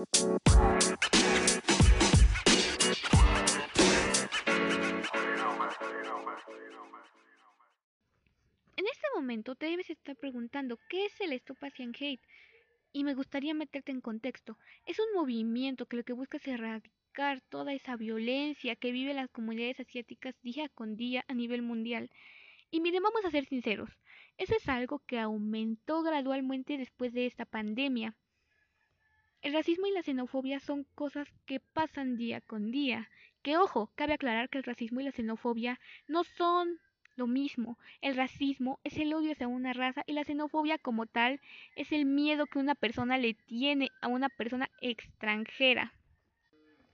En este momento te debes estar preguntando qué es el Stop Asian Hate y me gustaría meterte en contexto. Es un movimiento que lo que busca es erradicar toda esa violencia que viven las comunidades asiáticas día con día a nivel mundial. Y miren, vamos a ser sinceros, eso es algo que aumentó gradualmente después de esta pandemia. El racismo y la xenofobia son cosas que pasan día con día. Que ojo, cabe aclarar que el racismo y la xenofobia no son lo mismo. El racismo es el odio hacia una raza y la xenofobia como tal es el miedo que una persona le tiene a una persona extranjera.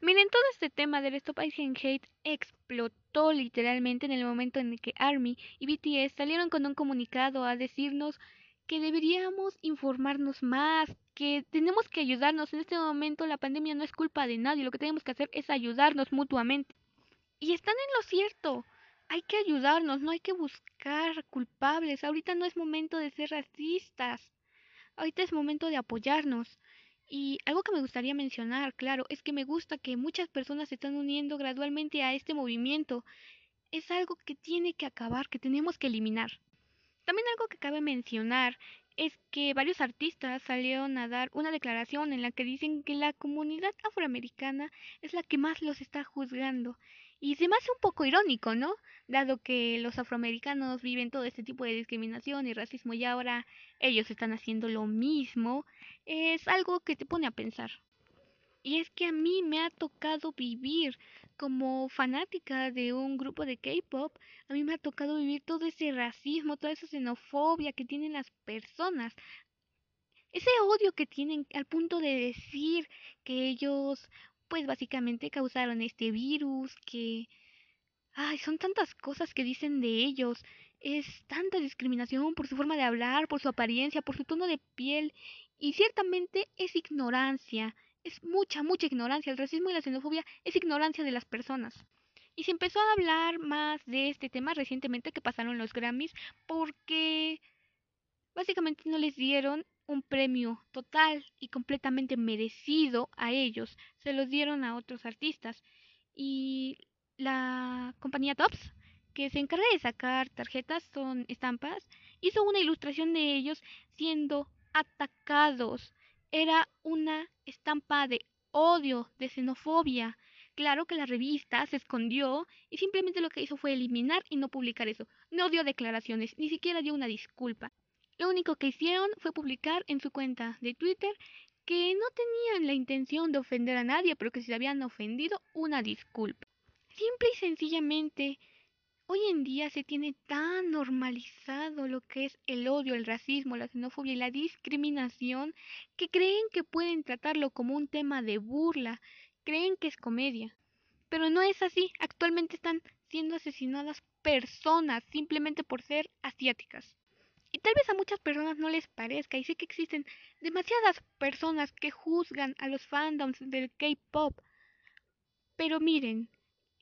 Miren, todo este tema del Stop Asian Hate explotó literalmente en el momento en el que ARMY y BTS salieron con un comunicado a decirnos que deberíamos informarnos más, que tenemos que ayudarnos. En este momento la pandemia no es culpa de nadie, lo que tenemos que hacer es ayudarnos mutuamente. Y están en lo cierto. Hay que ayudarnos, no hay que buscar culpables. Ahorita no es momento de ser racistas. Ahorita es momento de apoyarnos. Y algo que me gustaría mencionar, claro, es que me gusta que muchas personas se están uniendo gradualmente a este movimiento. Es algo que tiene que acabar, que tenemos que eliminar. También algo que cabe mencionar es que varios artistas salieron a dar una declaración en la que dicen que la comunidad afroamericana es la que más los está juzgando. Y se me hace un poco irónico, ¿no? Dado que los afroamericanos viven todo este tipo de discriminación y racismo y ahora ellos están haciendo lo mismo, es algo que te pone a pensar. Y es que a mí me ha tocado vivir como fanática de un grupo de K-pop, a mí me ha tocado vivir todo ese racismo, toda esa xenofobia que tienen las personas. Ese odio que tienen al punto de decir que ellos pues básicamente causaron este virus, que... Ay, son tantas cosas que dicen de ellos. Es tanta discriminación por su forma de hablar, por su apariencia, por su tono de piel. Y ciertamente es ignorancia. Es mucha, mucha ignorancia. El racismo y la xenofobia es ignorancia de las personas. Y se empezó a hablar más de este tema recientemente que pasaron los Grammys porque básicamente no les dieron un premio total y completamente merecido a ellos. Se los dieron a otros artistas. Y la compañía Tops, que se encarga de sacar tarjetas, son estampas, hizo una ilustración de ellos siendo atacados. Era una estampa de odio, de xenofobia. Claro que la revista se escondió y simplemente lo que hizo fue eliminar y no publicar eso. No dio declaraciones, ni siquiera dio una disculpa. Lo único que hicieron fue publicar en su cuenta de Twitter que no tenían la intención de ofender a nadie, pero que si se habían ofendido, una disculpa. Simple y sencillamente, hoy en día se tiene tan normalizado lo que es el odio, el racismo, la xenofobia y la discriminación que creen que pueden tratarlo como un tema de burla, creen que es comedia. Pero no es así, actualmente están siendo asesinadas personas simplemente por ser asiáticas. Y tal vez a muchas personas no les parezca, y sé que existen demasiadas personas que juzgan a los fandoms del K-Pop. Pero miren,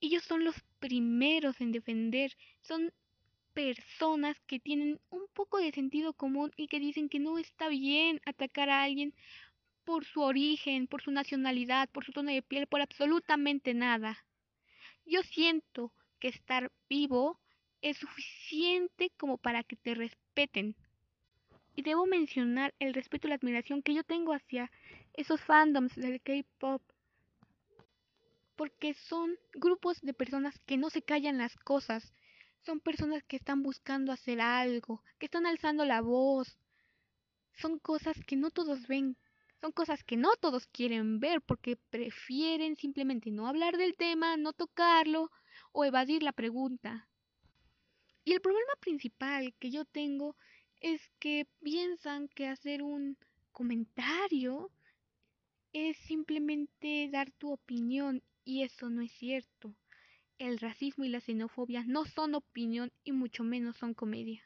ellos son los primeros en defender, son personas que tienen un poco de sentido común y que dicen que no está bien atacar a alguien por su origen, por su nacionalidad, por su tono de piel, por absolutamente nada. Yo siento que estar vivo es suficiente como para que te respeten. Y debo mencionar el respeto y la admiración que yo tengo hacia esos fandoms del K-pop. Porque son grupos de personas que no se callan las cosas. Son personas que están buscando hacer algo, que están alzando la voz. Son cosas que no todos ven. Son cosas que no todos quieren ver porque prefieren simplemente no hablar del tema, no tocarlo o evadir la pregunta. Y el problema principal que yo tengo es que piensan que hacer un comentario es simplemente dar tu opinión y eso no es cierto. El racismo y la xenofobia no son opinión y mucho menos son comedia.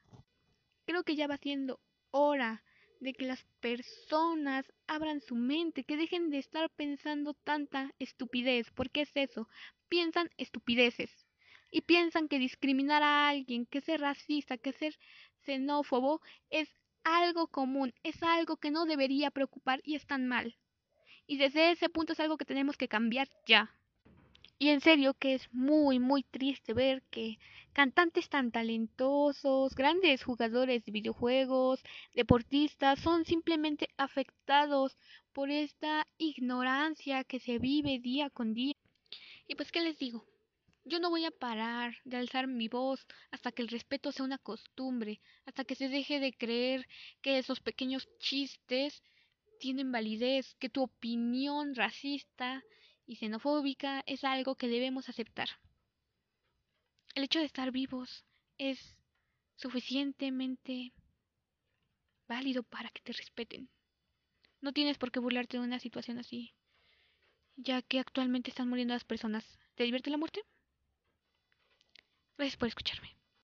Creo que ya va siendo hora de que las personas abran su mente, que dejen de estar pensando tanta estupidez, porque es eso, piensan estupideces y piensan que discriminar a alguien, que ser racista, que ser xenófobo es algo común, es algo que no debería preocupar y están mal. Y desde ese punto es algo que tenemos que cambiar ya. Y en serio que es muy, muy triste ver que cantantes tan talentosos, grandes jugadores de videojuegos, deportistas, son simplemente afectados por esta ignorancia que se vive día con día. Y pues, ¿qué les digo? Yo no voy a parar de alzar mi voz hasta que el respeto sea una costumbre, hasta que se deje de creer que esos pequeños chistes tienen validez, que tu opinión racista y xenofóbica es algo que debemos aceptar. El hecho de estar vivos es suficientemente válido para que te respeten. No tienes por qué burlarte de una situación así, ya que actualmente están muriendo las personas. ¿Te divierte la muerte? Gracias por escucharme.